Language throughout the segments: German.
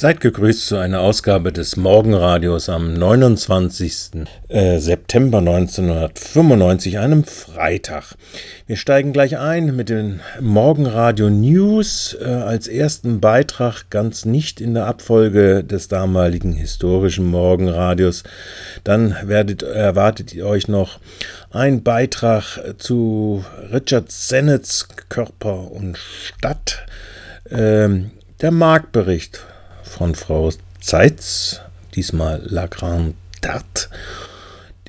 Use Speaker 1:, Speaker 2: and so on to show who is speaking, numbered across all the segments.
Speaker 1: Seid gegrüßt zu einer Ausgabe des Morgenradios am 29. Äh, September 1995, einem Freitag. Wir steigen gleich ein mit den Morgenradio News äh, als ersten Beitrag, ganz nicht in der Abfolge des damaligen historischen Morgenradios. Dann werdet, erwartet ihr euch noch ein Beitrag zu Richard Sennets Körper und Stadt. Ähm, der Marktbericht von Frau Zeitz, diesmal La Grande Date.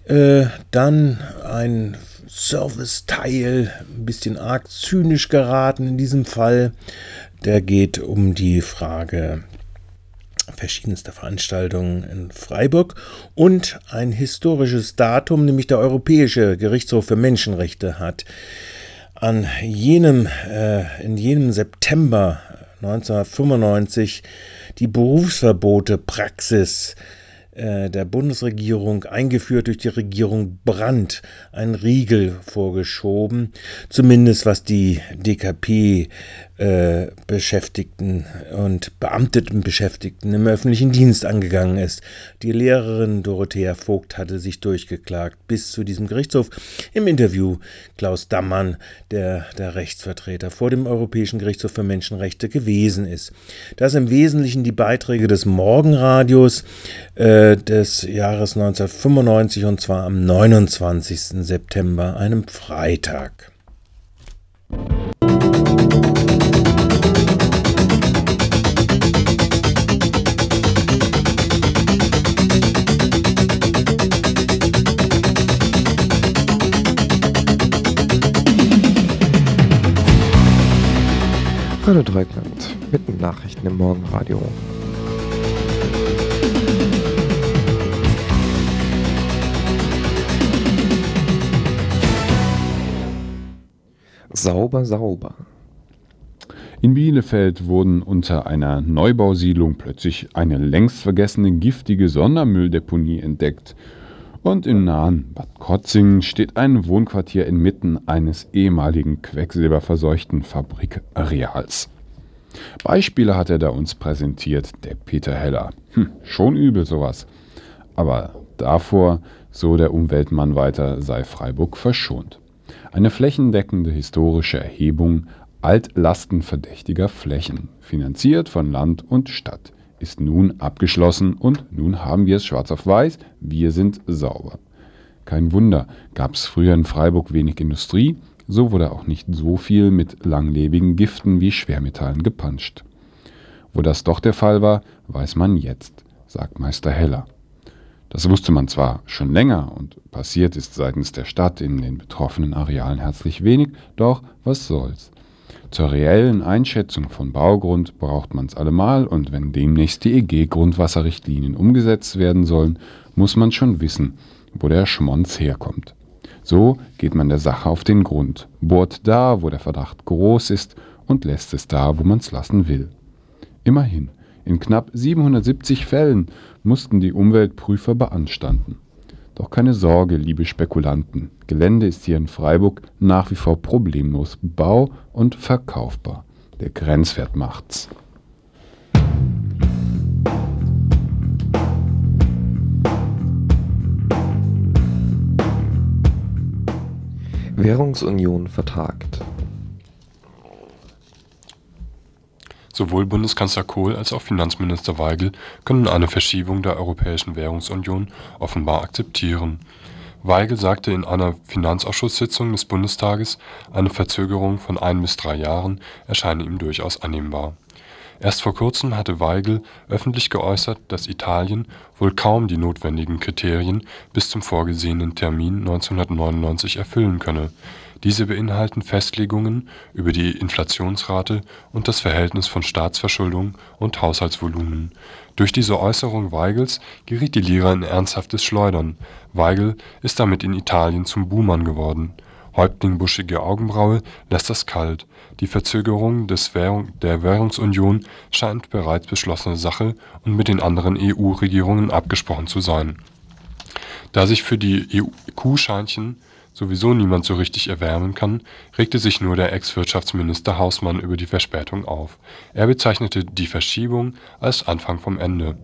Speaker 1: Äh, dann ein Serviceteil, ein bisschen arg zynisch geraten in diesem Fall. Der geht um die Frage verschiedenster Veranstaltungen in Freiburg und ein historisches Datum, nämlich der Europäische Gerichtshof für Menschenrechte hat an jenem, äh, in jenem September 1995 die Berufsverbote Praxis äh, der Bundesregierung, eingeführt durch die Regierung Brandt, ein Riegel vorgeschoben, zumindest was die DKP äh, Beschäftigten und beamteten Beschäftigten im öffentlichen Dienst angegangen ist. Die Lehrerin Dorothea Vogt hatte sich durchgeklagt bis zu diesem Gerichtshof. Im Interview Klaus Dammann, der der Rechtsvertreter vor dem Europäischen Gerichtshof für Menschenrechte gewesen ist. Das im Wesentlichen die Beiträge des Morgenradios äh, des Jahres 1995 und zwar am 29. September, einem Freitag.
Speaker 2: Radio Dreukland mit Nachrichten im Morgenradio. Sauber, sauber.
Speaker 3: In Bielefeld wurden unter einer Neubausiedlung plötzlich eine längst vergessene giftige Sondermülldeponie entdeckt. Und im nahen Bad Krotzingen steht ein Wohnquartier inmitten eines ehemaligen quecksilberverseuchten Fabrikareals. Beispiele hat er da uns präsentiert, der Peter Heller. Hm, schon übel sowas. Aber davor, so der Umweltmann weiter, sei Freiburg verschont. Eine flächendeckende historische Erhebung altlastenverdächtiger Flächen, finanziert von Land und Stadt ist nun abgeschlossen und nun haben wir es schwarz auf weiß, wir sind sauber. Kein Wunder, gab es früher in Freiburg wenig Industrie, so wurde auch nicht so viel mit langlebigen Giften wie Schwermetallen gepanscht. Wo das doch der Fall war, weiß man jetzt, sagt Meister Heller. Das wusste man zwar schon länger und passiert ist seitens der Stadt in den betroffenen Arealen herzlich wenig, doch was soll's. Zur reellen Einschätzung von Baugrund braucht man's allemal und wenn demnächst die EG-Grundwasserrichtlinien umgesetzt werden sollen, muss man schon wissen, wo der Schmonz herkommt. So geht man der Sache auf den Grund, bohrt da, wo der Verdacht groß ist und lässt es da, wo man's lassen will. Immerhin, in knapp 770 Fällen mussten die Umweltprüfer beanstanden. Doch keine Sorge, liebe Spekulanten, Gelände ist hier in Freiburg nach wie vor problemlos bau- und verkaufbar. Der Grenzwert macht's.
Speaker 2: Währungsunion vertagt.
Speaker 4: Sowohl Bundeskanzler Kohl als auch Finanzminister Weigel können eine Verschiebung der Europäischen Währungsunion offenbar akzeptieren. Weigel sagte in einer Finanzausschusssitzung des Bundestages, eine Verzögerung von ein bis drei Jahren erscheine ihm durchaus annehmbar. Erst vor kurzem hatte Weigel öffentlich geäußert, dass Italien wohl kaum die notwendigen Kriterien bis zum vorgesehenen Termin 1999 erfüllen könne diese beinhalten Festlegungen über die Inflationsrate und das Verhältnis von Staatsverschuldung und Haushaltsvolumen. Durch diese Äußerung Weigels geriet die Lira in ernsthaftes Schleudern. Weigel ist damit in Italien zum Buhmann geworden. Häuptling Buschige Augenbraue lässt das kalt. Die Verzögerung der Währungsunion scheint bereits beschlossene Sache und mit den anderen EU-Regierungen abgesprochen zu sein. Da sich für die EU-Scheinchen sowieso niemand so richtig erwärmen kann, regte sich nur der Ex-Wirtschaftsminister Hausmann über die Verspätung auf. Er bezeichnete die Verschiebung als Anfang vom Ende.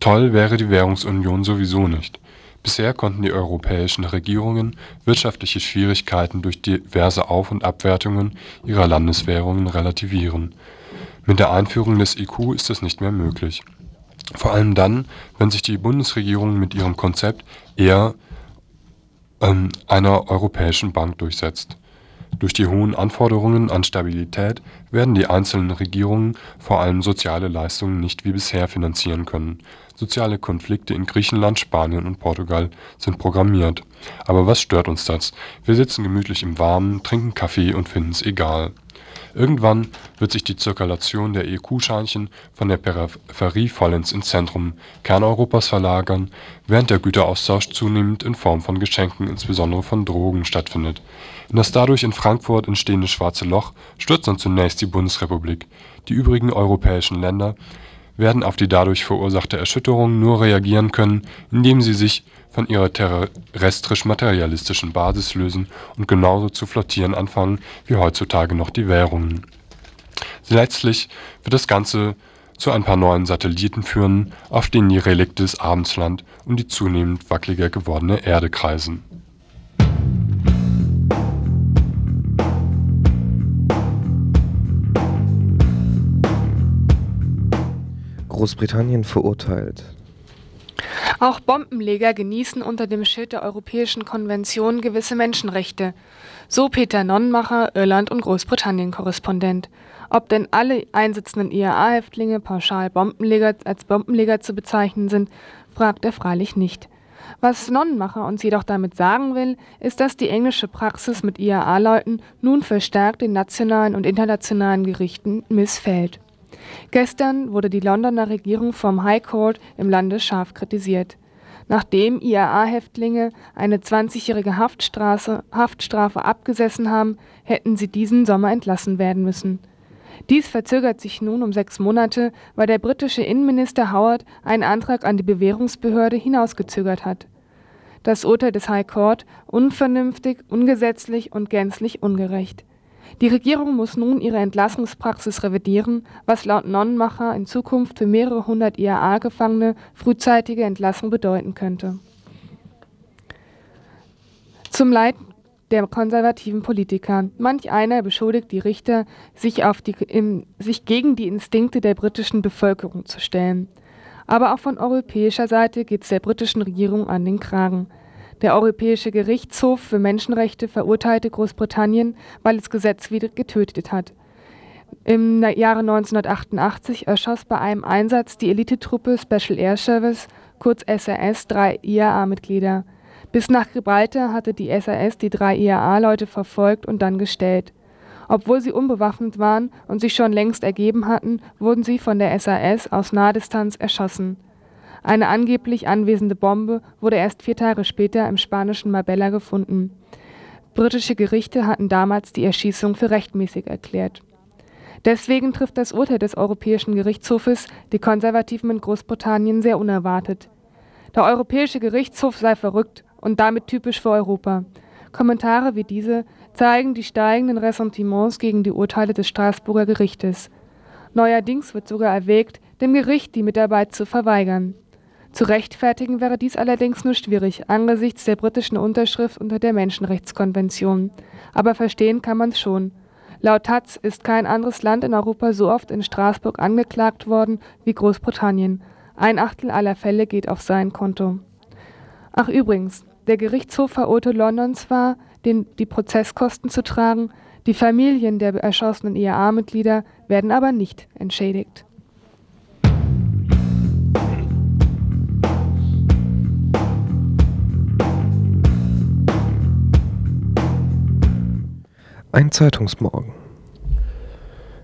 Speaker 4: Toll wäre die Währungsunion sowieso nicht. Bisher konnten die europäischen Regierungen wirtschaftliche Schwierigkeiten durch diverse Auf und Abwertungen ihrer Landeswährungen relativieren. Mit der Einführung des EKU ist das nicht mehr möglich. Vor allem dann, wenn sich die Bundesregierung mit ihrem Konzept eher einer europäischen Bank durchsetzt. Durch die hohen Anforderungen an Stabilität werden die einzelnen Regierungen vor allem soziale Leistungen nicht wie bisher finanzieren können. Soziale Konflikte in Griechenland, Spanien und Portugal sind programmiert. Aber was stört uns das? Wir sitzen gemütlich im Warmen, trinken Kaffee und finden es egal Irgendwann wird sich die Zirkulation der EQ-Scheinchen von der Peripherie vollends ins Zentrum Kerneuropas verlagern, während der Güteraustausch zunehmend in Form von Geschenken, insbesondere von Drogen, stattfindet. In das dadurch in Frankfurt entstehende Schwarze Loch stürzt dann zunächst die Bundesrepublik. Die übrigen europäischen Länder werden auf die dadurch verursachte Erschütterung nur reagieren können, indem sie sich von ihrer terrestrisch-materialistischen Basis lösen und genauso zu flottieren anfangen wie heutzutage noch die Währungen. Letztlich wird das Ganze zu ein paar neuen Satelliten führen, auf denen die Relikte des Abendsland und die zunehmend wackeliger gewordene Erde kreisen.
Speaker 2: Großbritannien verurteilt.
Speaker 5: Auch Bombenleger genießen unter dem Schild der Europäischen Konvention gewisse Menschenrechte, so Peter Nonnenmacher, Irland- und Großbritannien-Korrespondent. Ob denn alle einsitzenden IAA-Häftlinge pauschal Bombenleger als Bombenleger zu bezeichnen sind, fragt er freilich nicht. Was Nonnenmacher uns jedoch damit sagen will, ist, dass die englische Praxis mit IAA-Leuten nun verstärkt den nationalen und internationalen Gerichten missfällt Gestern wurde die Londoner Regierung vom High Court im Lande scharf kritisiert. Nachdem IAA-Häftlinge eine 20-jährige Haftstrafe abgesessen haben, hätten sie diesen Sommer entlassen werden müssen. Dies verzögert sich nun um sechs Monate, weil der britische Innenminister Howard einen Antrag an die Bewährungsbehörde hinausgezögert hat. Das Urteil des High Court unvernünftig, ungesetzlich und gänzlich ungerecht die Regierung muss nun ihre Entlassungspraxis revidieren, was laut Nonnenmacher in Zukunft für mehrere hundert IAA-Gefangene frühzeitige Entlassung bedeuten könnte. Zum Leid der konservativen Politiker. Manch einer beschuldigt die Richter, sich, die, im, sich gegen die Instinkte der britischen Bevölkerung zu stellen. Aber auch von europäischer Seite geht es der britischen Regierung an den Kragen. Der Europäische Gerichtshof für Menschenrechte verurteilte Großbritannien, weil es gesetzwidrig getötet hat. Im Jahre 1988 erschoss bei einem Einsatz die Elitetruppe Special Air Service, kurz SAS, drei IAA-Mitglieder. Bis nach Gibraltar hatte die SAS die drei IAA-Leute verfolgt und dann gestellt. Obwohl sie unbewaffnet waren und sich schon längst ergeben hatten, wurden sie von der SAS aus Nahdistanz erschossen eine angeblich anwesende Bombe wurde erst vier Tage später im spanischen Marbella gefunden. Britische Gerichte hatten damals die Erschießung für rechtmäßig erklärt. Deswegen trifft das Urteil des Europäischen Gerichtshofes die Konservativen in Großbritannien sehr unerwartet. Der Europäische Gerichtshof sei verrückt und damit typisch für Europa. Kommentare wie diese zeigen die steigenden Ressentiments gegen die Urteile des Straßburger Gerichtes. Neuerdings wird sogar erwägt, dem Gericht die Mitarbeit zu verweigern. Zu rechtfertigen wäre dies allerdings nur schwierig angesichts der britischen Unterschrift unter der Menschenrechtskonvention. Aber verstehen kann man's schon. Laut taz ist kein anderes Land in Europa so oft in Straßburg angeklagt worden wie Großbritannien. Ein Achtel aller Fälle geht auf sein Konto. Ach übrigens, der Gerichtshof verurteilte London zwar, den, die Prozesskosten zu tragen, die Familien der erschossenen IAA-Mitglieder werden aber nicht entschädigt.
Speaker 2: Ein Zeitungsmorgen.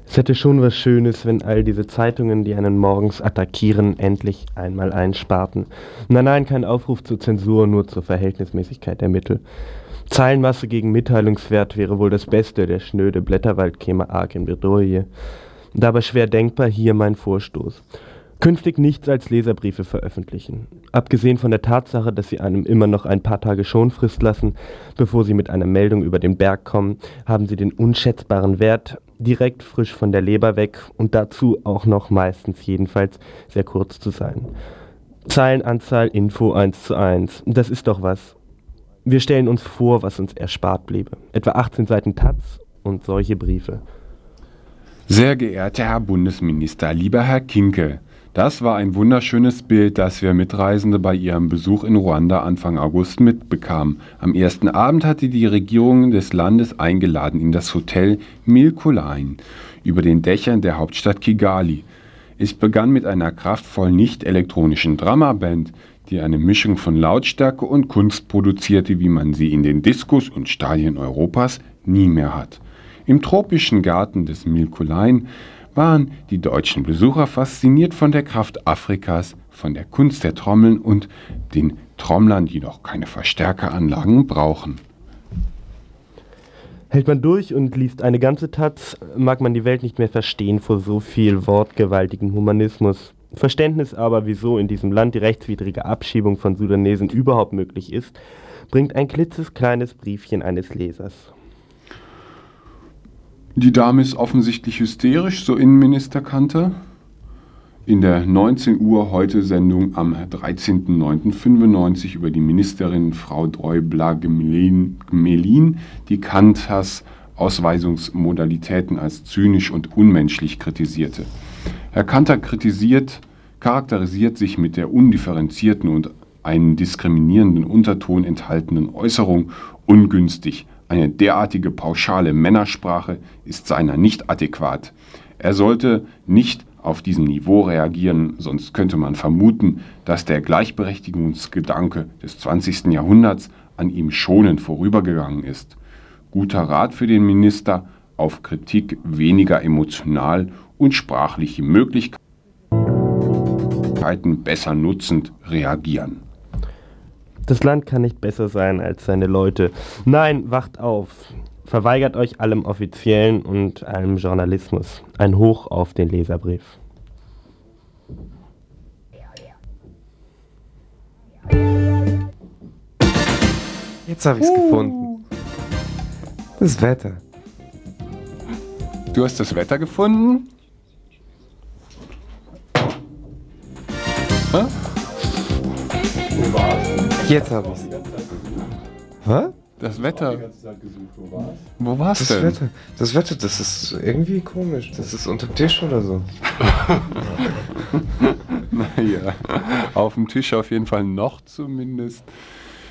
Speaker 6: Es hätte schon was Schönes, wenn all diese Zeitungen, die einen morgens attackieren, endlich einmal einsparten. Nein, nein, kein Aufruf zur Zensur, nur zur Verhältnismäßigkeit der Mittel. Zeilenmasse gegen Mitteilungswert wäre wohl das Beste, der schnöde Blätterwald käme arg in Bredouille. Dabei schwer denkbar hier mein Vorstoß. Künftig nichts als Leserbriefe veröffentlichen. Abgesehen von der Tatsache, dass sie einem immer noch ein paar Tage Schonfrist lassen, bevor sie mit einer Meldung über den Berg kommen, haben sie den unschätzbaren Wert, direkt frisch von der Leber weg und dazu auch noch meistens jedenfalls sehr kurz zu sein. Zeilenanzahl Info 1 zu 1. Das ist doch was. Wir stellen uns vor, was uns erspart bliebe. Etwa 18 Seiten Taz und solche Briefe.
Speaker 3: Sehr geehrter Herr Bundesminister, lieber Herr Kinke, das war ein wunderschönes Bild, das wir Mitreisende bei ihrem Besuch in Ruanda Anfang August mitbekamen. Am ersten Abend hatte die Regierung des Landes eingeladen in das Hotel Milkulain über den Dächern der Hauptstadt Kigali. Es begann mit einer kraftvollen nicht-elektronischen Dramaband, die eine Mischung von Lautstärke und Kunst produzierte, wie man sie in den Diskos und Stadien Europas nie mehr hat. Im tropischen Garten des Milkulain waren die deutschen Besucher fasziniert von der Kraft Afrikas, von der Kunst der Trommeln und den Trommlern, die noch keine Verstärkeranlagen brauchen.
Speaker 6: Hält man durch und liest eine ganze Taz, mag man die Welt nicht mehr verstehen vor so viel wortgewaltigem Humanismus. Verständnis aber, wieso in diesem Land die rechtswidrige Abschiebung von Sudanesen überhaupt möglich ist, bringt ein klitzekleines Briefchen eines Lesers.
Speaker 3: Die Dame ist offensichtlich hysterisch, so Innenminister Kanter. In der 19 Uhr heute Sendung am 13.09.95 über die Ministerin Frau Däubler-Gemelin, die Kanters Ausweisungsmodalitäten als zynisch und unmenschlich kritisierte. Herr Kanter kritisiert, charakterisiert sich mit der undifferenzierten und einen diskriminierenden Unterton enthaltenen Äußerung ungünstig eine derartige pauschale Männersprache ist seiner nicht adäquat. Er sollte nicht auf diesem Niveau reagieren, sonst könnte man vermuten, dass der Gleichberechtigungsgedanke des 20. Jahrhunderts an ihm schonend vorübergegangen ist. Guter Rat für den Minister, auf Kritik weniger emotional und sprachliche Möglichkeiten besser nutzend reagieren.
Speaker 6: Das Land kann nicht besser sein als seine Leute. Nein, wacht auf. Verweigert euch allem Offiziellen und allem Journalismus. Ein Hoch auf den Leserbrief.
Speaker 2: Jetzt habe ich es gefunden. Das Wetter.
Speaker 3: Du hast das Wetter gefunden? Hä?
Speaker 2: Jetzt habe ich es. Was?
Speaker 3: Das Wetter. Wo war's
Speaker 2: Das
Speaker 3: denn?
Speaker 2: Wetter. Das Wetter, das ist irgendwie komisch. Das ist unterm Tisch oder so.
Speaker 3: Naja, auf dem Tisch auf jeden Fall noch zumindest.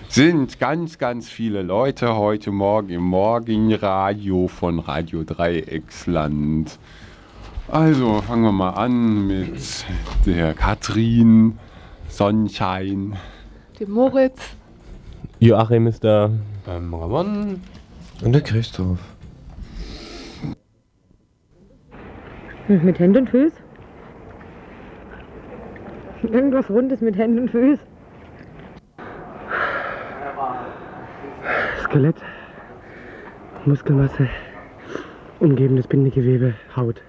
Speaker 3: Sind ganz, ganz viele Leute heute Morgen im Morgenradio von Radio Dreiecksland. Also fangen wir mal an mit der Katrin Sonnenschein.
Speaker 5: Dem Moritz.
Speaker 6: Joachim ist da.
Speaker 4: Ähm, Ramon,
Speaker 2: Und der Christoph.
Speaker 7: Hm, Mit Händen und Füßen? Irgendwas Rundes mit Händen und Füßen.
Speaker 8: Skelett, Muskelmasse, umgebendes Bindegewebe, Haut.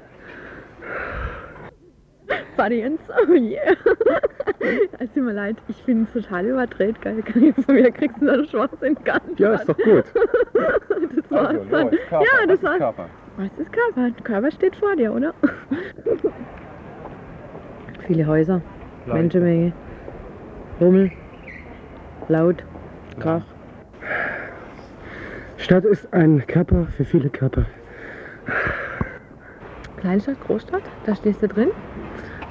Speaker 7: Varianz, oh yeah. Es tut mir leid, ich finde es total überdreht, geil. Von mir kriegst du so einen Schwachsinn gar nicht.
Speaker 6: Ja, ist doch gut.
Speaker 7: Das war's dann. Ja, das war's. Was ist Körper? Körper steht vor dir, oder? Viele Häuser, Menschenmenge, Rummel, laut, Krach.
Speaker 8: Stadt ist ein Körper für viele Körper.
Speaker 7: Kleinstadt, Großstadt, da stehst du drin.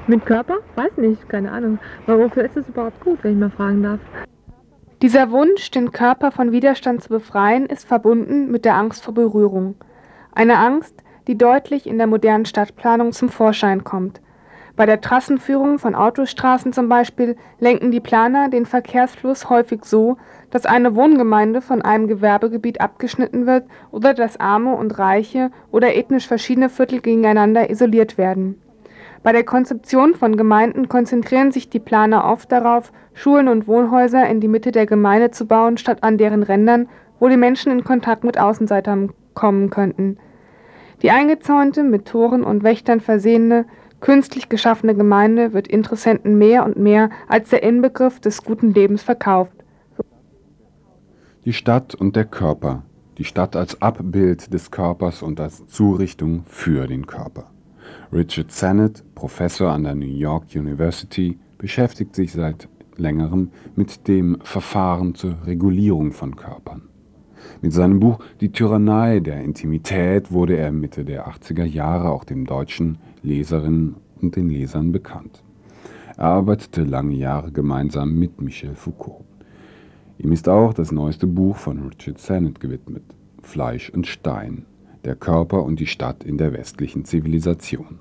Speaker 7: Mit Körper? Weiß nicht, keine Ahnung. Aber wofür ist das überhaupt gut, wenn ich mal fragen darf?
Speaker 5: Dieser Wunsch, den Körper von Widerstand zu befreien, ist verbunden mit der Angst vor Berührung. Eine Angst, die deutlich in der modernen Stadtplanung zum Vorschein kommt. Bei der Trassenführung von Autostraßen zum Beispiel lenken die Planer den Verkehrsfluss häufig so, dass eine Wohngemeinde von einem Gewerbegebiet abgeschnitten wird oder dass arme und reiche oder ethnisch verschiedene Viertel gegeneinander isoliert werden. Bei der Konzeption von Gemeinden konzentrieren sich die Planer oft darauf, Schulen und Wohnhäuser in die Mitte der Gemeinde zu bauen, statt an deren Rändern, wo die Menschen in Kontakt mit Außenseitern kommen könnten. Die eingezäunte, mit Toren und Wächtern versehene, Künstlich geschaffene Gemeinde wird Interessenten mehr und mehr als der Inbegriff des guten Lebens verkauft.
Speaker 3: Die Stadt und der Körper. Die Stadt als Abbild des Körpers und als Zurichtung für den Körper. Richard Sennett, Professor an der New York University, beschäftigt sich seit längerem mit dem Verfahren zur Regulierung von Körpern. Mit seinem Buch Die Tyrannei der Intimität wurde er Mitte der 80er Jahre auch den deutschen Leserinnen und den Lesern bekannt. Er arbeitete lange Jahre gemeinsam mit Michel Foucault. Ihm ist auch das neueste Buch von Richard Sennett gewidmet, Fleisch und Stein, der Körper und die Stadt in der westlichen Zivilisation.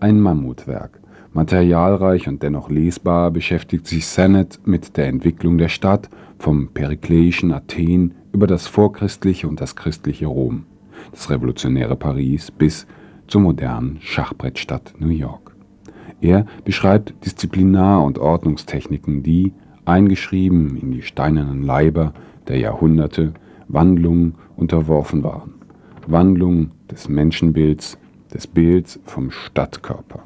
Speaker 3: Ein Mammutwerk, materialreich und dennoch lesbar, beschäftigt sich Sennett mit der Entwicklung der Stadt vom perikleischen Athen über das vorchristliche und das christliche Rom, das revolutionäre Paris bis zur modernen Schachbrettstadt New York. Er beschreibt Disziplinar- und Ordnungstechniken, die, eingeschrieben in die steinernen Leiber der Jahrhunderte, Wandlungen unterworfen waren. Wandlung des Menschenbilds, des Bilds vom Stadtkörper.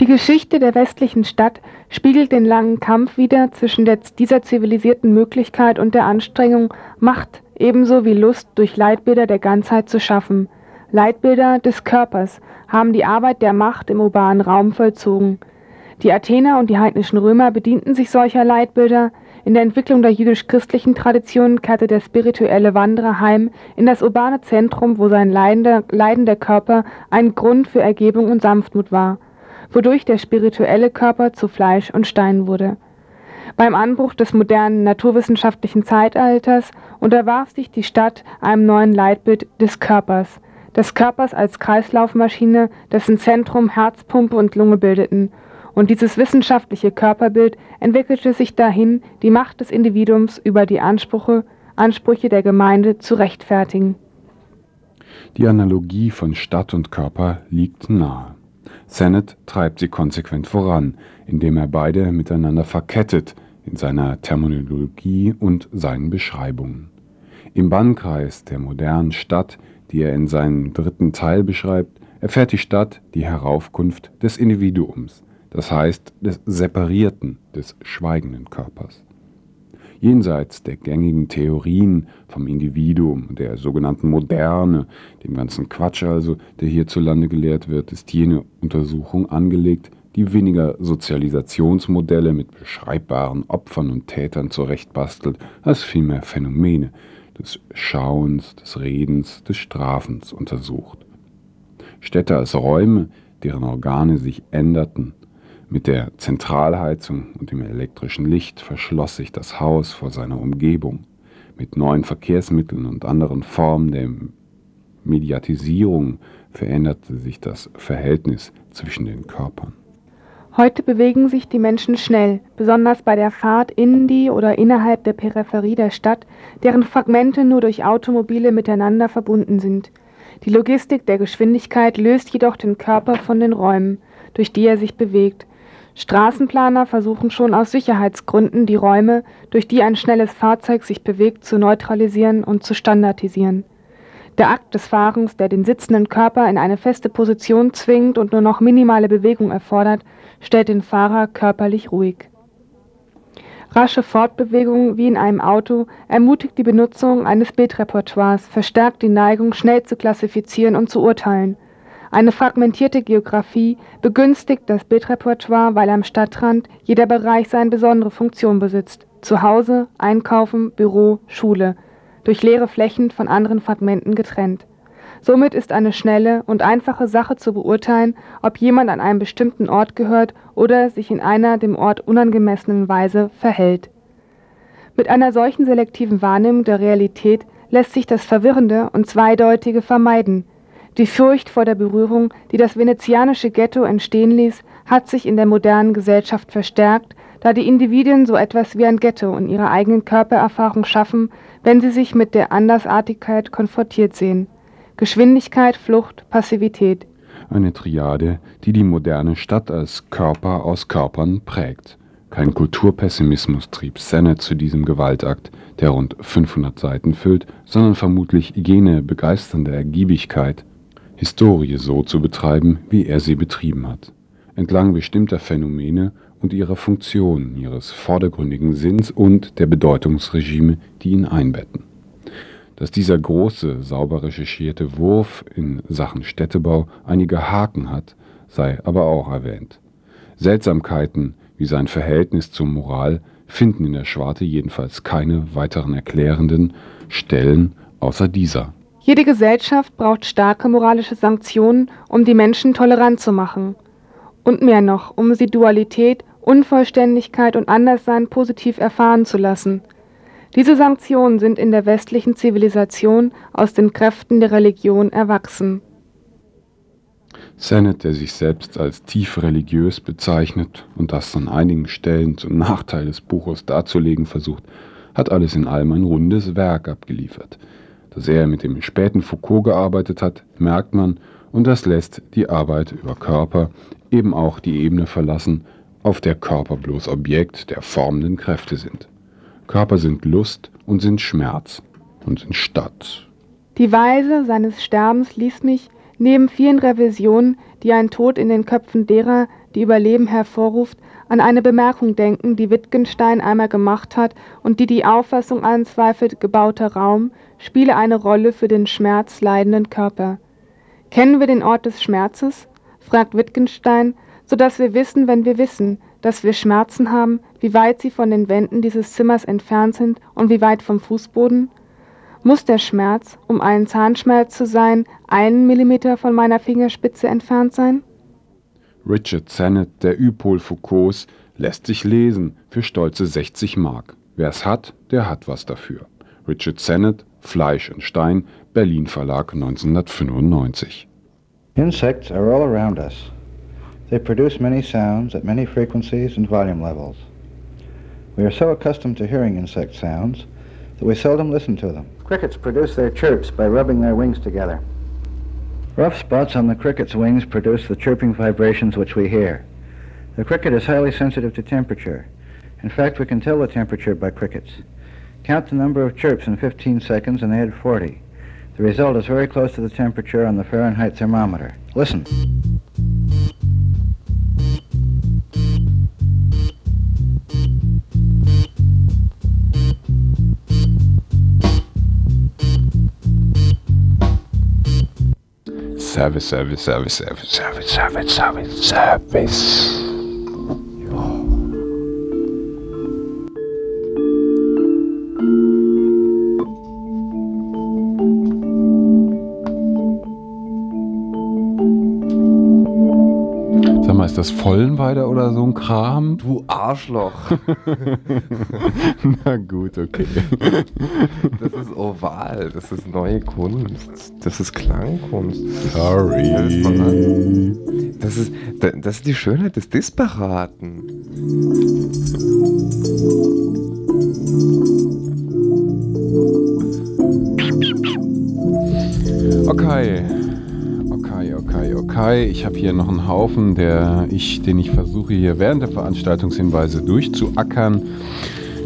Speaker 5: Die Geschichte der westlichen Stadt spiegelt den langen Kampf wider zwischen der, dieser zivilisierten Möglichkeit und der Anstrengung, Macht ebenso wie Lust durch Leitbilder der Ganzheit zu schaffen. Leitbilder des Körpers haben die Arbeit der Macht im urbanen Raum vollzogen. Die Athener und die heidnischen Römer bedienten sich solcher Leitbilder. In der Entwicklung der jüdisch-christlichen Tradition kehrte der spirituelle Wanderer heim in das urbane Zentrum, wo sein leidender, leidender Körper ein Grund für Ergebung und Sanftmut war, wodurch der spirituelle Körper zu Fleisch und Stein wurde. Beim Anbruch des modernen naturwissenschaftlichen Zeitalters unterwarf sich die Stadt einem neuen Leitbild des Körpers, des Körpers als Kreislaufmaschine, dessen Zentrum Herzpumpe und Lunge bildeten und dieses wissenschaftliche Körperbild entwickelte sich dahin, die Macht des Individuums über die Ansprüche, Ansprüche der Gemeinde zu rechtfertigen.
Speaker 3: Die Analogie von Stadt und Körper liegt nahe. Sennett treibt sie konsequent voran, indem er beide miteinander verkettet in seiner Terminologie und seinen Beschreibungen. Im Bannkreis der modernen Stadt, die er in seinem dritten Teil beschreibt, erfährt die Stadt die Heraufkunft des Individuums, das heißt des separierten, des schweigenden Körpers. Jenseits der gängigen Theorien vom Individuum, der sogenannten Moderne, dem ganzen Quatsch also, der hierzulande gelehrt wird, ist jene Untersuchung angelegt, die weniger Sozialisationsmodelle mit beschreibbaren Opfern und Tätern zurechtbastelt, als vielmehr Phänomene des Schauens, des Redens, des Strafens untersucht. Städte als Räume, deren Organe sich änderten, mit der Zentralheizung und dem elektrischen Licht verschloss sich das Haus vor seiner Umgebung. Mit neuen Verkehrsmitteln und anderen Formen der Mediatisierung veränderte sich das Verhältnis zwischen den Körpern.
Speaker 5: Heute bewegen sich die Menschen schnell, besonders bei der Fahrt in die oder innerhalb der Peripherie der Stadt, deren Fragmente nur durch Automobile miteinander verbunden sind. Die Logistik der Geschwindigkeit löst jedoch den Körper von den Räumen, durch die er sich bewegt, Straßenplaner versuchen schon aus Sicherheitsgründen, die Räume, durch die ein schnelles Fahrzeug sich bewegt, zu neutralisieren und zu standardisieren. Der Akt des Fahrens, der den sitzenden Körper in eine feste Position zwingt und nur noch minimale Bewegung erfordert, stellt den Fahrer körperlich ruhig. Rasche Fortbewegung wie in einem Auto ermutigt die Benutzung eines Bildrepertoires, verstärkt die Neigung, schnell zu klassifizieren und zu urteilen. Eine fragmentierte Geografie begünstigt das Bildrepertoire, weil am Stadtrand jeder Bereich seine besondere Funktion besitzt. Zuhause, Einkaufen, Büro, Schule. Durch leere Flächen von anderen Fragmenten getrennt. Somit ist eine schnelle und einfache Sache zu beurteilen, ob jemand an einem bestimmten Ort gehört oder sich in einer dem Ort unangemessenen Weise verhält. Mit einer solchen selektiven Wahrnehmung der Realität lässt sich das Verwirrende und Zweideutige vermeiden, die Furcht vor der Berührung, die das venezianische Ghetto entstehen ließ, hat sich in der modernen Gesellschaft verstärkt, da die Individuen so etwas wie ein Ghetto in ihrer eigenen Körpererfahrung schaffen, wenn sie sich mit der Andersartigkeit konfrontiert sehen. Geschwindigkeit, Flucht, Passivität.
Speaker 3: Eine Triade, die die moderne Stadt als Körper aus Körpern prägt. Kein Kulturpessimismus trieb Sennett zu diesem Gewaltakt, der rund 500 Seiten füllt, sondern vermutlich jene begeisternde Ergiebigkeit, Historie so zu betreiben, wie er sie betrieben hat, entlang bestimmter Phänomene und ihrer Funktionen, ihres vordergründigen Sinns und der Bedeutungsregime, die ihn einbetten. Dass dieser große, sauber recherchierte Wurf in Sachen Städtebau einige Haken hat, sei aber auch erwähnt. Seltsamkeiten wie sein Verhältnis zur Moral finden in der Schwarte jedenfalls keine weiteren erklärenden Stellen außer dieser.
Speaker 5: Jede Gesellschaft braucht starke moralische Sanktionen, um die Menschen tolerant zu machen. Und mehr noch, um sie Dualität, Unvollständigkeit und Anderssein positiv erfahren zu lassen. Diese Sanktionen sind in der westlichen Zivilisation aus den Kräften der Religion erwachsen.
Speaker 3: Sennett, der sich selbst als tief religiös bezeichnet und das an einigen Stellen zum Nachteil des Buches darzulegen versucht, hat alles in allem ein rundes Werk abgeliefert. Dass er mit dem späten Foucault gearbeitet hat, merkt man, und das lässt die Arbeit über Körper eben auch die Ebene verlassen, auf der Körper bloß Objekt der formenden Kräfte sind. Körper sind Lust und sind Schmerz und sind Stadt.
Speaker 5: Die Weise seines Sterbens ließ mich, neben vielen Revisionen, die ein Tod in den Köpfen derer, die Überleben hervorruft, an eine Bemerkung denken, die Wittgenstein einmal gemacht hat und die die Auffassung anzweifelt, gebauter Raum spiele eine Rolle für den schmerzleidenden Körper. Kennen wir den Ort des Schmerzes? fragt Wittgenstein, so dass wir wissen, wenn wir wissen, dass wir Schmerzen haben, wie weit sie von den Wänden dieses Zimmers entfernt sind und wie weit vom Fußboden? Muss der Schmerz, um ein Zahnschmerz zu sein, einen Millimeter von meiner Fingerspitze entfernt sein?
Speaker 3: Richard Sennett, der Üpol Foucaults, lässt sich lesen für stolze 60 Mark. Wer es hat, der hat was dafür. Richard Sennett, Fleisch und Stein, Berlin Verlag 1995.
Speaker 9: Insects are all around us. They produce many sounds at many frequencies and volume levels. We are so accustomed to hearing insect sounds that we seldom listen to them. Crickets produce their chirps by rubbing their wings together. Rough spots on the cricket's wings produce the chirping vibrations which we hear. The cricket is highly sensitive to temperature. In fact, we can tell the temperature by crickets. Count the number of chirps in 15 seconds and add 40. The result is very close to the temperature on the Fahrenheit thermometer. Listen.
Speaker 3: Service, Service, Service, Service, Service, Service, Service, Service. Das Vollenweider oder so ein Kram?
Speaker 2: Du Arschloch.
Speaker 3: Na gut, okay.
Speaker 2: Das ist oval, das ist neue Kunst, das ist Klangkunst.
Speaker 3: Sorry.
Speaker 2: Das ist, da- das ist die Schönheit des Disparaten.
Speaker 3: Okay, okay. Ich habe hier noch einen Haufen, der ich, den ich versuche hier während der Veranstaltungshinweise durchzuackern.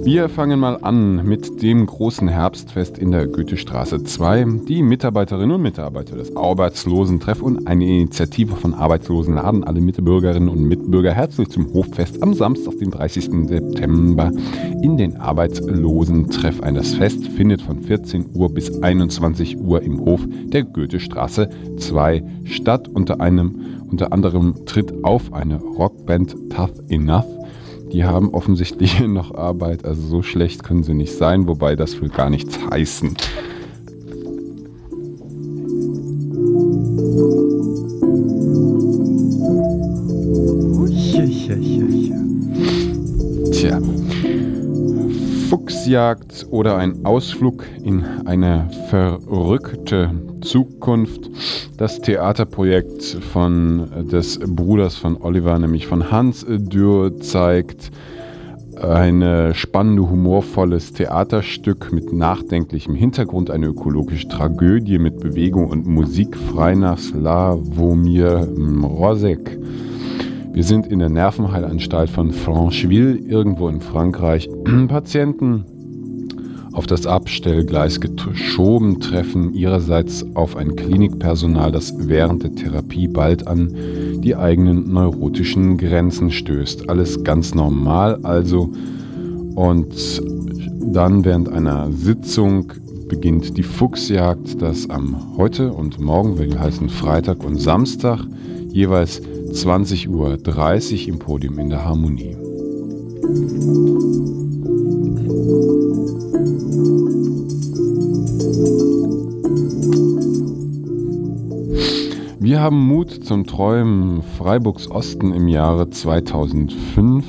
Speaker 3: Wir fangen mal an mit dem großen Herbstfest in der Goethestraße 2. Die Mitarbeiterinnen und Mitarbeiter des Arbeitslosentreff und eine Initiative von Arbeitslosen laden alle Mitbürgerinnen und Mitbürger herzlich zum Hoffest am Samstag, den 30. September in den Arbeitslosentreff ein. Das Fest findet von 14 Uhr bis 21 Uhr im Hof der Goethestraße 2 statt. Unter, einem, unter anderem tritt auf eine Rockband Tough Enough. Die haben offensichtlich noch Arbeit, also so schlecht können sie nicht sein, wobei das will gar nichts heißen. Tja. Fuchsjagd oder ein Ausflug in eine verrückte Zukunft. Das Theaterprojekt von des Bruders von Oliver, nämlich von Hans Dürr, zeigt ein spannende, humorvolles Theaterstück mit nachdenklichem Hintergrund, eine ökologische Tragödie mit Bewegung und Musik frei nach Slavomir Mrozek. Wir sind in der Nervenheilanstalt von Francheville, irgendwo in Frankreich. Patienten auf das Abstellgleis geschoben, treffen ihrerseits auf ein Klinikpersonal, das während der Therapie bald an die eigenen neurotischen Grenzen stößt. Alles ganz normal also. Und dann während einer Sitzung beginnt die Fuchsjagd, das am heute und morgen, will heißen Freitag und Samstag, jeweils 20.30 Uhr im Podium in der Harmonie. Wir haben Mut zum Träumen Freiburgs Osten im Jahre 2005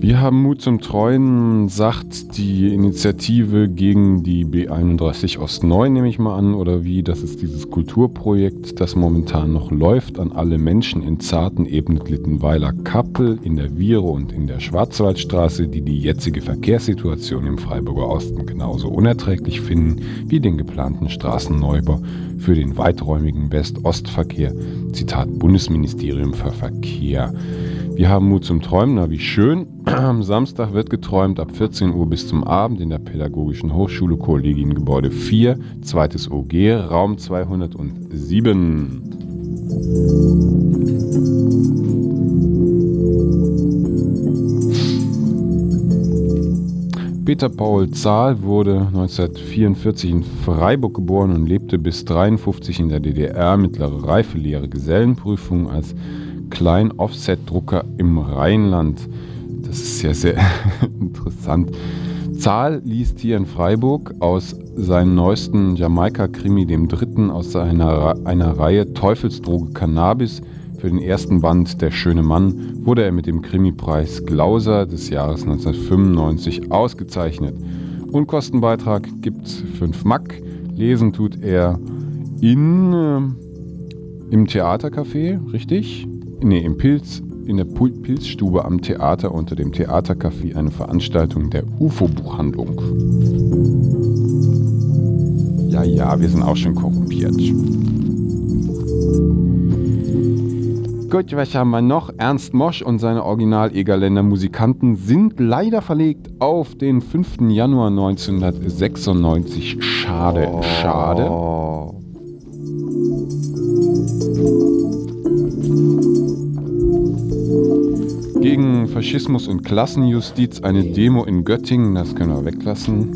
Speaker 3: wir haben Mut zum Treuen, sagt die Initiative gegen die B31 Ost 9, nehme ich mal an, oder wie? Das ist dieses Kulturprojekt, das momentan noch läuft an alle Menschen in zarten Ebnet Littenweiler Kappel, in der Viere und in der Schwarzwaldstraße, die die jetzige Verkehrssituation im Freiburger Osten genauso unerträglich finden wie den geplanten Straßenneubau für den weiträumigen West-Ost-Verkehr. Zitat Bundesministerium für Verkehr. Wir haben Mut zum Träumen, na wie schön. Am Samstag wird geträumt ab 14 Uhr bis zum Abend in der Pädagogischen Hochschule Kollegiengebäude 4, zweites OG, Raum 207. Peter Paul Zahl wurde 1944 in Freiburg geboren und lebte bis 1953 in der DDR. Mittlere Reifelehre Gesellenprüfung als Klein-Offset-Drucker im Rheinland. Das ist ja sehr interessant. Zahl liest hier in Freiburg aus seinem neuesten Jamaika-Krimi, dem dritten aus einer, einer Reihe Teufelsdroge Cannabis. Für den ersten Band Der schöne Mann wurde er mit dem Krimipreis Glauser des Jahres 1995 ausgezeichnet. Unkostenbeitrag gibt 5 Mack. Lesen tut er in, äh, im Theatercafé, richtig? Nee, im Pilz, in der Pilzstube am Theater unter dem Theatercafé eine Veranstaltung der UFO-Buchhandlung. Ja, ja, wir sind auch schon korrumpiert. Gut, was haben wir noch? Ernst Mosch und seine Original-Egerländer Musikanten sind leider verlegt auf den 5. Januar 1996. Schade, oh. schade. Faschismus und Klassenjustiz eine Demo in Göttingen, das können wir weglassen.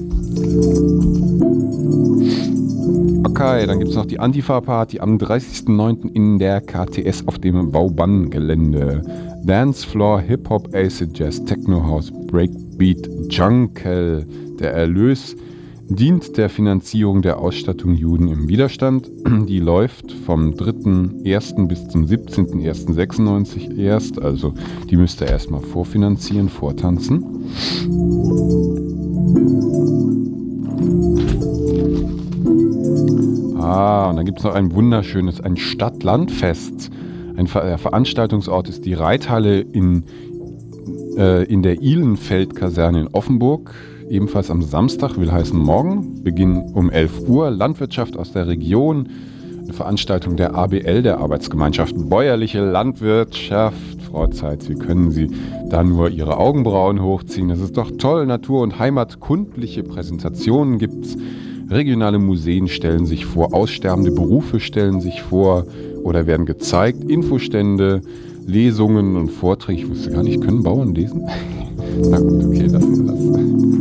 Speaker 3: Okay, dann gibt es noch die Antifa-Party am 30.09. in der KTS auf dem Baubann-Gelände. Dance Floor, Hip-Hop, Acid Jazz, Techno House, Breakbeat, Junkel. Der Erlös dient der Finanzierung der Ausstattung Juden im Widerstand. Die läuft vom 3.1. bis zum 17.01.96 erst, also die müsste erstmal vorfinanzieren, vortanzen. Ah, und dann gibt es noch ein wunderschönes, ein Stadt-Land-Fest. Ein Ver Veranstaltungsort ist die Reithalle in, äh, in der Ihlenfeld-Kaserne in Offenburg ebenfalls am Samstag, will heißen morgen, Beginn um 11 Uhr, Landwirtschaft aus der Region, eine Veranstaltung der ABL, der Arbeitsgemeinschaft Bäuerliche Landwirtschaft. Frau Zeitz, wie können Sie da nur Ihre Augenbrauen hochziehen? Das ist doch toll, Natur- und Heimatkundliche Präsentationen gibt es. Regionale Museen stellen sich vor, aussterbende Berufe stellen sich vor oder werden gezeigt, Infostände, Lesungen und Vorträge. Ich wusste gar nicht, können Bauern lesen? Na gut, okay, lassen wir das.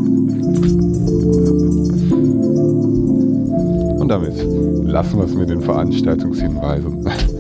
Speaker 3: Damit lassen wir es mit den Veranstaltungshinweisen.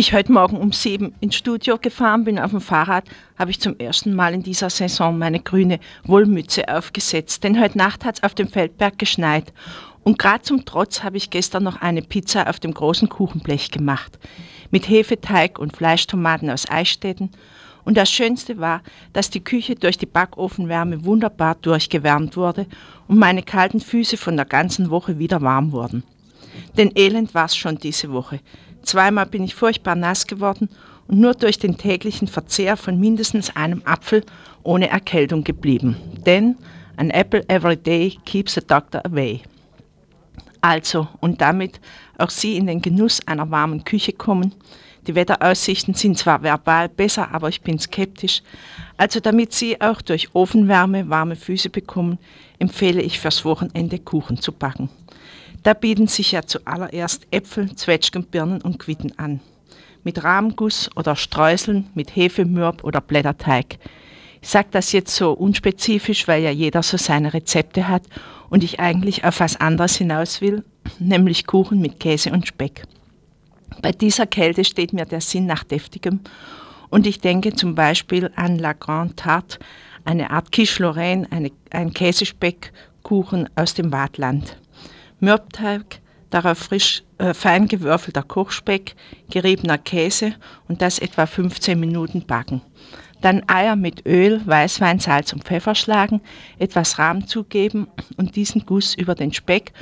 Speaker 10: Wie ich heute Morgen um sieben ins Studio gefahren bin auf dem Fahrrad, habe ich zum ersten Mal in dieser Saison meine grüne Wollmütze aufgesetzt, denn heute Nacht hat es auf dem Feldberg geschneit. Und gerade zum Trotz habe ich gestern noch eine Pizza auf dem großen Kuchenblech gemacht. Mit Hefeteig und Fleischtomaten aus Eichstätten. Und das Schönste war, dass die Küche durch die Backofenwärme wunderbar durchgewärmt wurde und meine kalten Füße von der ganzen Woche wieder warm wurden. Denn elend war es schon diese Woche. Zweimal bin ich furchtbar nass geworden und nur durch den täglichen Verzehr von mindestens einem Apfel ohne Erkältung geblieben. Denn an apple every day keeps the doctor away. Also und damit auch Sie in den Genuss einer warmen Küche kommen. Die Wetteraussichten sind zwar verbal besser, aber ich bin skeptisch. Also damit Sie auch durch Ofenwärme warme Füße bekommen, empfehle ich fürs Wochenende Kuchen zu backen. Da bieten sich ja zuallererst Äpfel, Zwetschgen, Birnen und Quitten an. Mit Rahmguss oder Streuseln, mit Hefemürb oder Blätterteig. Ich sage das jetzt so unspezifisch, weil ja jeder so seine Rezepte hat und ich eigentlich auf was anderes hinaus will, nämlich Kuchen mit Käse und Speck. Bei dieser Kälte steht mir der Sinn nach deftigem und ich denke zum Beispiel an La Grande Tarte, eine Art Quiche Lorraine, eine, ein Käsespeckkuchen aus dem Waadtland. Mürbteig, darauf frisch äh, fein gewürfelter Kochspeck, geriebener Käse und das etwa 15 Minuten backen. Dann Eier mit Öl, Weißwein, Salz und Pfeffer schlagen, etwas Rahm zugeben und diesen Guss über den Speck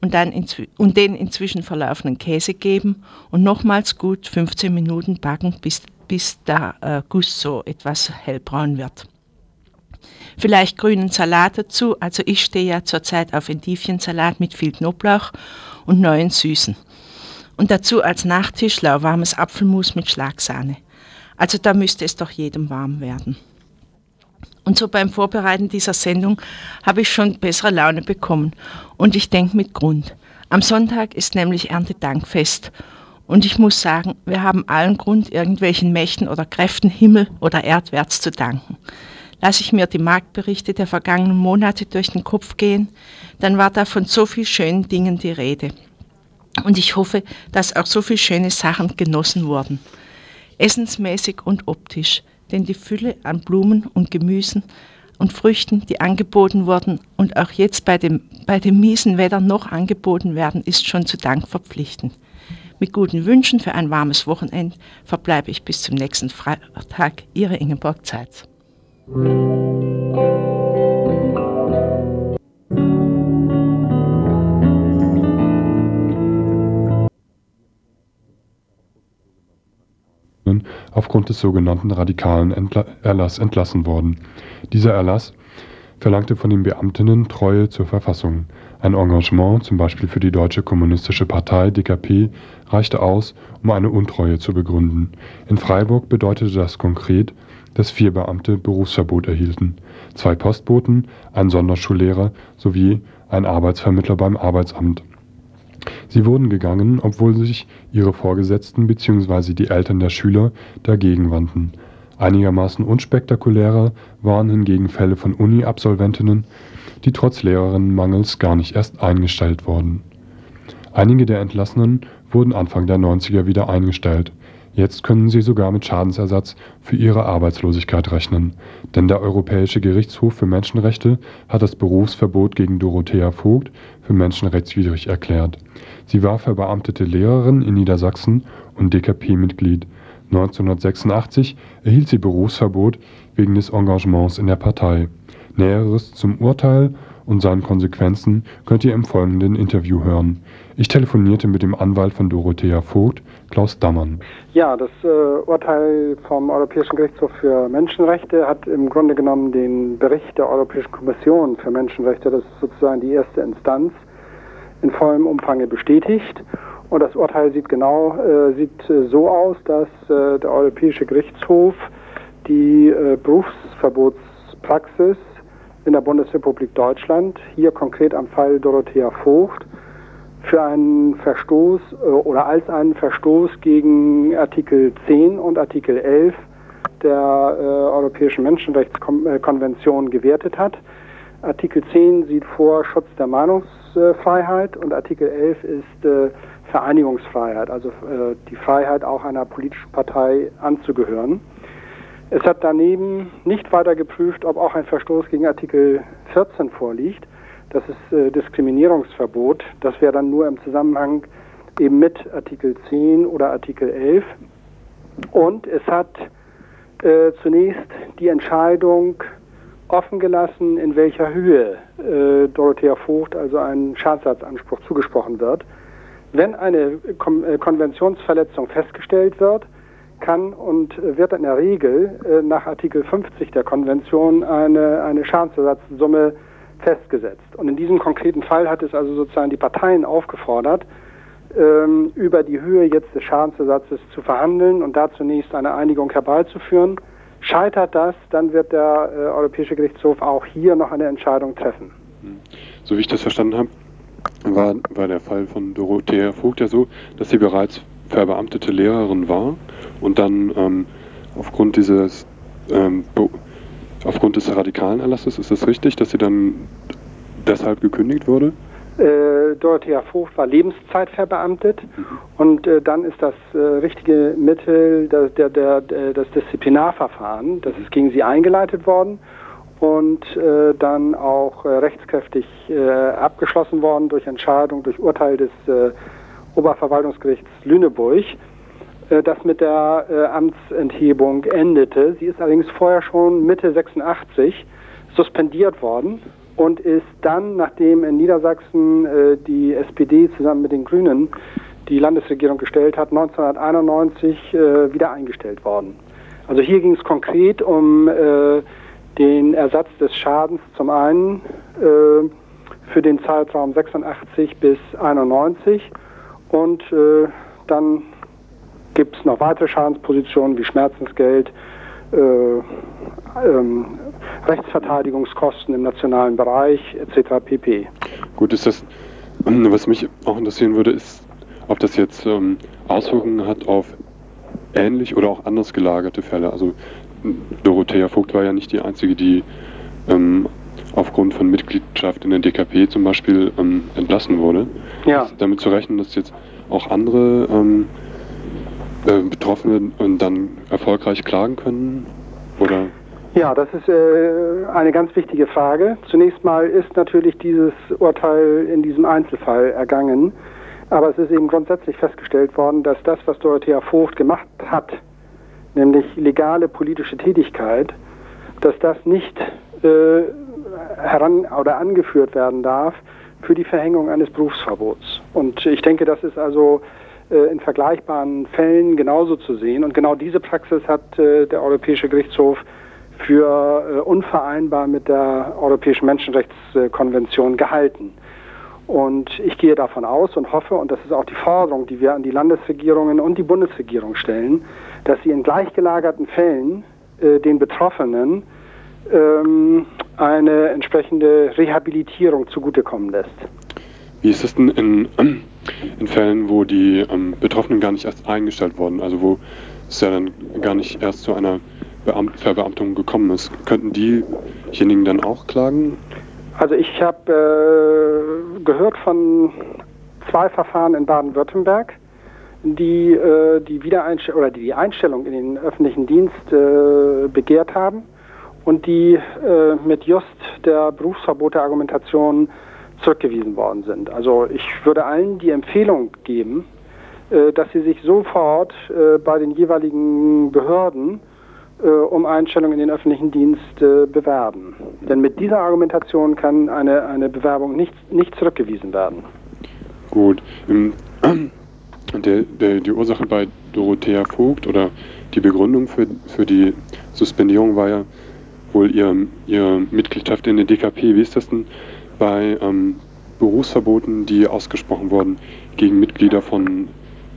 Speaker 10: und, dann und den inzwischen verlaufenden Käse geben und nochmals gut 15 Minuten backen, bis, bis der äh, Guss so etwas hellbraun wird. Vielleicht grünen Salat dazu. Also ich stehe ja zurzeit auf Endiviensalat mit viel Knoblauch und neuen Süßen. Und dazu als Nachtisch lauwarmes Apfelmus mit Schlagsahne. Also da müsste es doch jedem warm werden. Und so beim Vorbereiten dieser Sendung habe ich schon bessere Laune bekommen. Und ich denke mit Grund. Am Sonntag ist nämlich Erntedankfest. Und ich muss sagen, wir haben allen Grund, irgendwelchen Mächten oder Kräften Himmel oder erdwärts zu danken lasse ich mir die Marktberichte der vergangenen Monate durch den Kopf gehen, dann war da von so vielen schönen Dingen die Rede. Und ich hoffe, dass auch so viele schöne Sachen genossen wurden. Essensmäßig und optisch, denn die Fülle an Blumen und Gemüsen und Früchten, die angeboten wurden und auch jetzt bei dem, bei dem miesen Wetter noch angeboten werden, ist schon zu Dank verpflichtend. Mit guten Wünschen für ein warmes Wochenende verbleibe ich bis zum nächsten Freitag. Ihre Ingeborg Zeitz.
Speaker 4: Aufgrund des sogenannten radikalen Entla Erlass entlassen worden. Dieser Erlass verlangte von den Beamtinnen Treue zur Verfassung. Ein Engagement, zum Beispiel für die Deutsche Kommunistische Partei (DKP), reichte aus, um eine Untreue zu begründen. In Freiburg bedeutete das konkret dass vier Beamte Berufsverbot erhielten, zwei Postboten, ein Sonderschullehrer sowie ein Arbeitsvermittler beim Arbeitsamt. Sie wurden gegangen, obwohl sich ihre Vorgesetzten bzw. die Eltern der Schüler dagegen wandten. Einigermaßen unspektakulärer waren hingegen Fälle von Uni-Absolventinnen, die trotz Lehrerinnenmangels gar nicht erst eingestellt wurden. Einige der Entlassenen wurden Anfang der 90er wieder eingestellt. Jetzt können sie sogar mit Schadensersatz für ihre Arbeitslosigkeit rechnen, denn der Europäische Gerichtshof für Menschenrechte hat das Berufsverbot gegen Dorothea Vogt für menschenrechtswidrig erklärt. Sie war verbeamtete Lehrerin in Niedersachsen und DKP-Mitglied. 1986 erhielt sie Berufsverbot wegen des Engagements in der Partei. Näheres zum Urteil und seinen Konsequenzen könnt ihr im folgenden Interview hören. Ich telefonierte mit dem Anwalt von Dorothea Vogt, Klaus Dammann.
Speaker 11: Ja, das äh, Urteil vom Europäischen Gerichtshof für Menschenrechte hat im Grunde genommen den Bericht der Europäischen Kommission für Menschenrechte, das ist sozusagen die erste Instanz, in vollem Umfang bestätigt. Und das Urteil sieht genau äh, sieht äh, so aus, dass äh, der Europäische Gerichtshof die äh, Berufsverbotspraxis in der Bundesrepublik Deutschland, hier konkret am Fall Dorothea Vogt, für einen Verstoß äh, oder als einen Verstoß gegen Artikel 10 und Artikel 11 der äh, Europäischen Menschenrechtskonvention gewertet hat. Artikel 10 sieht vor Schutz der Meinungsfreiheit und Artikel 11 ist äh, Vereinigungsfreiheit, also äh, die Freiheit auch einer politischen Partei anzugehören. Es hat daneben nicht weiter geprüft, ob auch ein Verstoß gegen Artikel 14 vorliegt. Das ist äh, Diskriminierungsverbot. Das wäre dann nur im Zusammenhang eben mit Artikel 10 oder Artikel 11. Und es hat äh, zunächst die Entscheidung offen gelassen, in welcher Höhe äh, Dorothea Vogt also ein Schadensersatzanspruch zugesprochen wird. Wenn eine Kon äh, Konventionsverletzung festgestellt wird, kann und wird in der Regel äh, nach Artikel 50 der Konvention eine, eine Schadensersatzsumme festgesetzt. Und in diesem konkreten Fall hat es also sozusagen die Parteien aufgefordert, ähm, über die Höhe jetzt des Schadensersatzes zu verhandeln und da zunächst eine Einigung herbeizuführen. Scheitert das, dann wird der äh, Europäische Gerichtshof auch hier noch eine Entscheidung treffen.
Speaker 4: So wie ich das verstanden habe, war, war der Fall von Dorothea Vogt ja so, dass sie bereits verbeamtete Lehrerin war und dann ähm, aufgrund dieses ähm, aufgrund des radikalen Erlasses, ist es richtig, dass sie dann deshalb gekündigt wurde?
Speaker 11: Äh, Dorothea Vogt war Lebenszeit verbeamtet mhm. und äh, dann ist das äh, richtige Mittel das, der, der, der, das Disziplinarverfahren, das ist gegen sie eingeleitet worden und äh, dann auch äh, rechtskräftig äh, abgeschlossen worden durch Entscheidung, durch Urteil des Oberverwaltungsgerichts Lüneburg, äh, das mit der äh, Amtsenthebung endete. Sie ist allerdings vorher schon Mitte 86 suspendiert worden und ist dann, nachdem in Niedersachsen äh, die SPD zusammen mit den Grünen die Landesregierung gestellt hat, 1991 wieder eingestellt worden. Also hier ging es konkret um den Ersatz des Schadens zum einen für den Zeitraum 86 bis 91 und äh, dann gibt es noch weitere Schadenspositionen wie Schmerzensgeld, äh, ähm, Rechtsverteidigungskosten im nationalen Bereich etc. pp.
Speaker 4: Gut, ist das, was mich auch interessieren würde, ist, ob das jetzt ähm, Auswirkungen hat auf ähnlich oder auch anders gelagerte Fälle. Also Dorothea Vogt war ja nicht die einzige, die ähm, aufgrund von Mitgliedschaft in der DKP zum Beispiel ähm, entlassen wurde. Ja. Ist damit zu rechnen, dass jetzt auch andere ähm, äh, Betroffene dann erfolgreich klagen können? Oder?
Speaker 11: Ja, das ist äh, eine ganz wichtige Frage. Zunächst mal ist natürlich dieses Urteil in diesem Einzelfall ergangen. Aber es ist eben grundsätzlich festgestellt worden, dass das, was Dorothea Vogt gemacht hat, nämlich legale politische Tätigkeit, dass das nicht äh, heran oder angeführt werden darf für die Verhängung eines Berufsverbots. Und ich denke, das ist also äh, in vergleichbaren Fällen genauso zu sehen. Und genau diese Praxis hat äh, der Europäische Gerichtshof für äh, unvereinbar mit der Europäischen Menschenrechtskonvention gehalten. Und ich gehe davon aus und hoffe, und das ist auch die Forderung, die wir an die Landesregierungen und die Bundesregierung stellen, dass sie in gleichgelagerten Fällen den Betroffenen ähm, eine entsprechende Rehabilitierung zugutekommen lässt.
Speaker 4: Wie ist es denn in, in Fällen, wo die ähm, Betroffenen gar nicht erst eingestellt wurden, also wo es ja dann gar nicht erst zu einer
Speaker 12: Beamt Verbeamtung gekommen ist. Könnten diejenigen dann auch klagen?
Speaker 11: Also ich habe äh, gehört von zwei Verfahren in Baden-Württemberg, die äh, die Wiedereinstellung oder die, die Einstellung in den öffentlichen Dienst äh, begehrt haben und die äh, mit just der Berufsverbote-Argumentation zurückgewiesen worden sind. Also ich würde allen die Empfehlung geben, äh, dass sie sich sofort äh, bei den jeweiligen Behörden äh, um Einstellung in den öffentlichen Dienst bewerben. Denn mit dieser Argumentation kann eine, eine Bewerbung nicht, nicht zurückgewiesen werden.
Speaker 12: Gut. Der, der, die Ursache bei Dorothea Vogt oder die Begründung für, für die Suspendierung war ja wohl ihre, ihre Mitgliedschaft in der DKP. Wie ist das denn bei ähm, Berufsverboten, die ausgesprochen wurden gegen Mitglieder von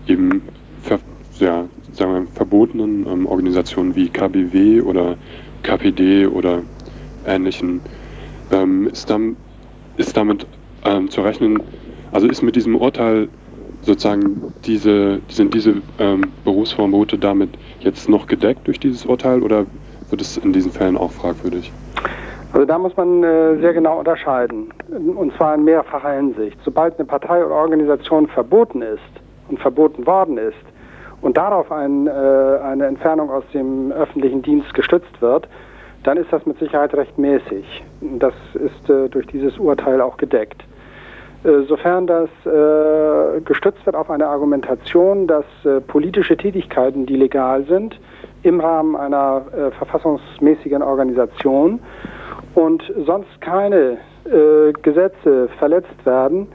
Speaker 12: eben ver, ja, sagen wir, verbotenen ähm, Organisationen wie KBW oder KPD oder ähnlichen? Ähm, ist, dann, ist damit ähm, zu rechnen, also ist mit diesem Urteil sozusagen diese, sind diese ähm, Berufsverbote damit jetzt noch gedeckt durch dieses Urteil oder wird es in diesen Fällen auch fragwürdig?
Speaker 11: Also da muss man äh, sehr genau unterscheiden, und zwar in mehrfacher Hinsicht. Sobald eine Partei oder Organisation verboten ist und verboten worden ist und darauf ein, äh, eine Entfernung aus dem öffentlichen Dienst gestützt wird, dann ist das mit Sicherheit rechtmäßig. Das ist äh, durch dieses Urteil auch gedeckt. Äh, sofern das äh, gestützt wird auf eine Argumentation, dass äh, politische Tätigkeiten, die legal sind, im Rahmen einer äh, verfassungsmäßigen Organisation und sonst keine äh, Gesetze verletzt werden,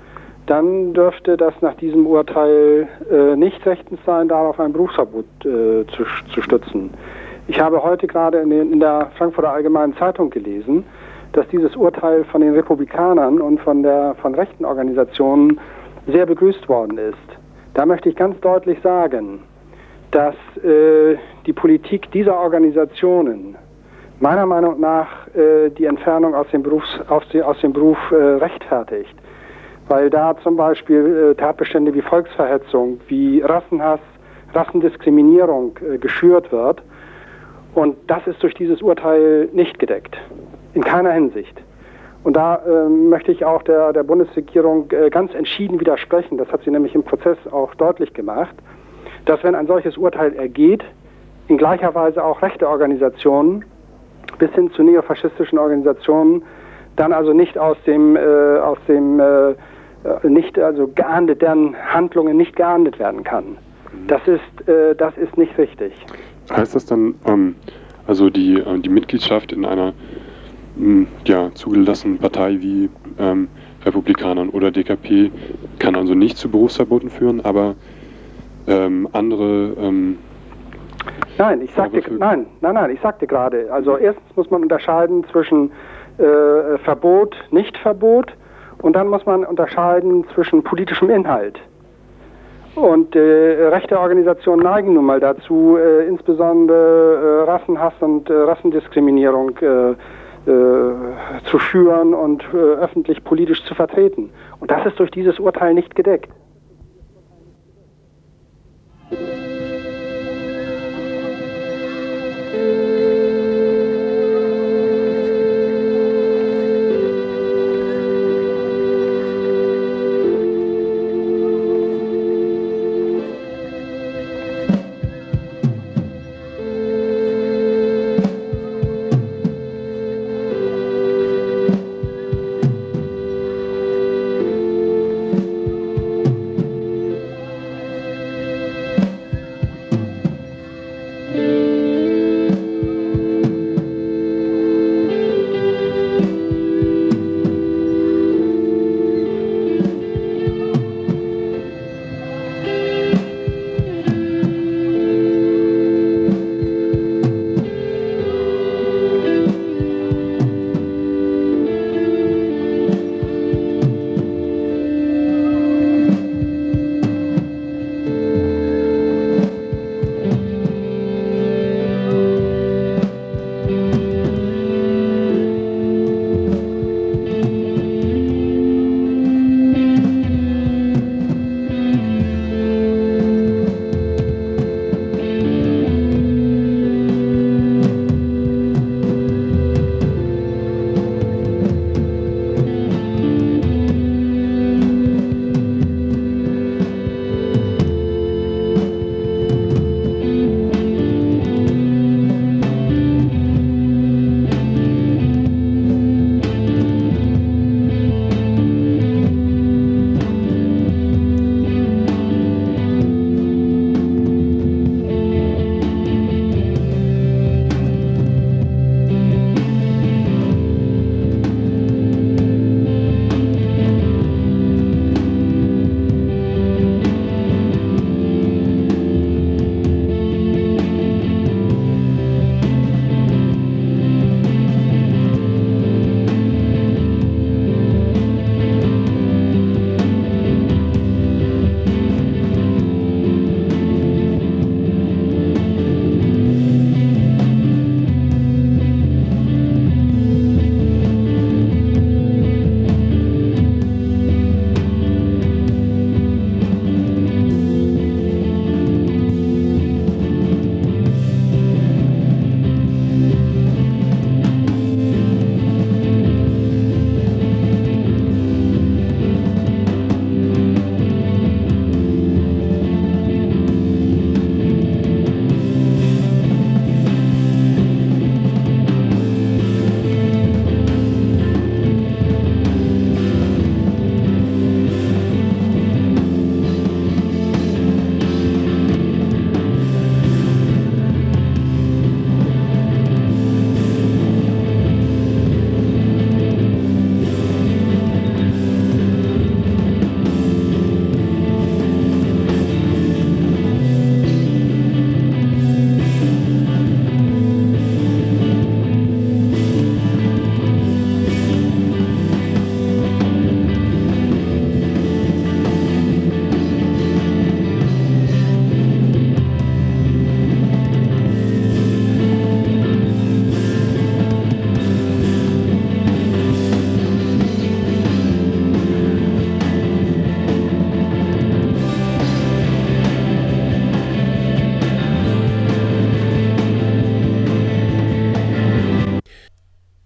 Speaker 11: dann dürfte das nach diesem Urteil äh, nicht rechtens sein, darauf ein Berufsverbot zu, zu, stützen. Ich habe heute gerade in, in der Frankfurter Allgemeinen Zeitung gelesen, dass dieses Urteil von den Republikanern und von, der, von rechten Organisationen sehr begrüßt worden ist. Da möchte ich ganz deutlich sagen, dass äh, die Politik dieser Organisationen meiner Meinung nach äh, die Entfernung aus dem, Berufs, aus, die, aus dem Beruf äh, rechtfertigt. Weil da zum Beispiel äh, Tatbestände wie Volksverhetzung, wie Rassenhass, Rassendiskriminierung äh, geschürt wird. Und das ist durch dieses Urteil nicht gedeckt. In keiner Hinsicht. Und da äh, möchte ich auch der, der Bundesregierung äh, ganz entschieden widersprechen. Das hat sie nämlich im Prozess auch deutlich gemacht, dass wenn ein solches Urteil ergeht, in gleicher Weise auch rechte Organisationen bis hin zu neofaschistischen Organisationen dann also nicht aus dem, äh, aus dem äh, äh, nicht also geahndet, deren Handlungen nicht geahndet werden kann. Das ist, äh, das ist nicht richtig.
Speaker 12: Heißt das dann, ähm, also die, die Mitgliedschaft in einer ja, zugelassenen Partei wie ähm, Republikanern oder DKP kann also nicht zu Berufsverboten führen, aber ähm, andere. Ähm,
Speaker 11: nein, ich sagte, nein, nein, nein, ich sagte gerade. Also erstens muss man unterscheiden zwischen äh, Verbot, Nichtverbot und dann muss man unterscheiden zwischen politischem Inhalt. Und äh, rechte Organisationen neigen nun mal dazu, äh, insbesondere äh, Rassenhass und äh, Rassendiskriminierung äh, äh, zu schüren und öffentlich politisch zu vertreten. Und das ist durch dieses Urteil nicht gedeckt. thank you.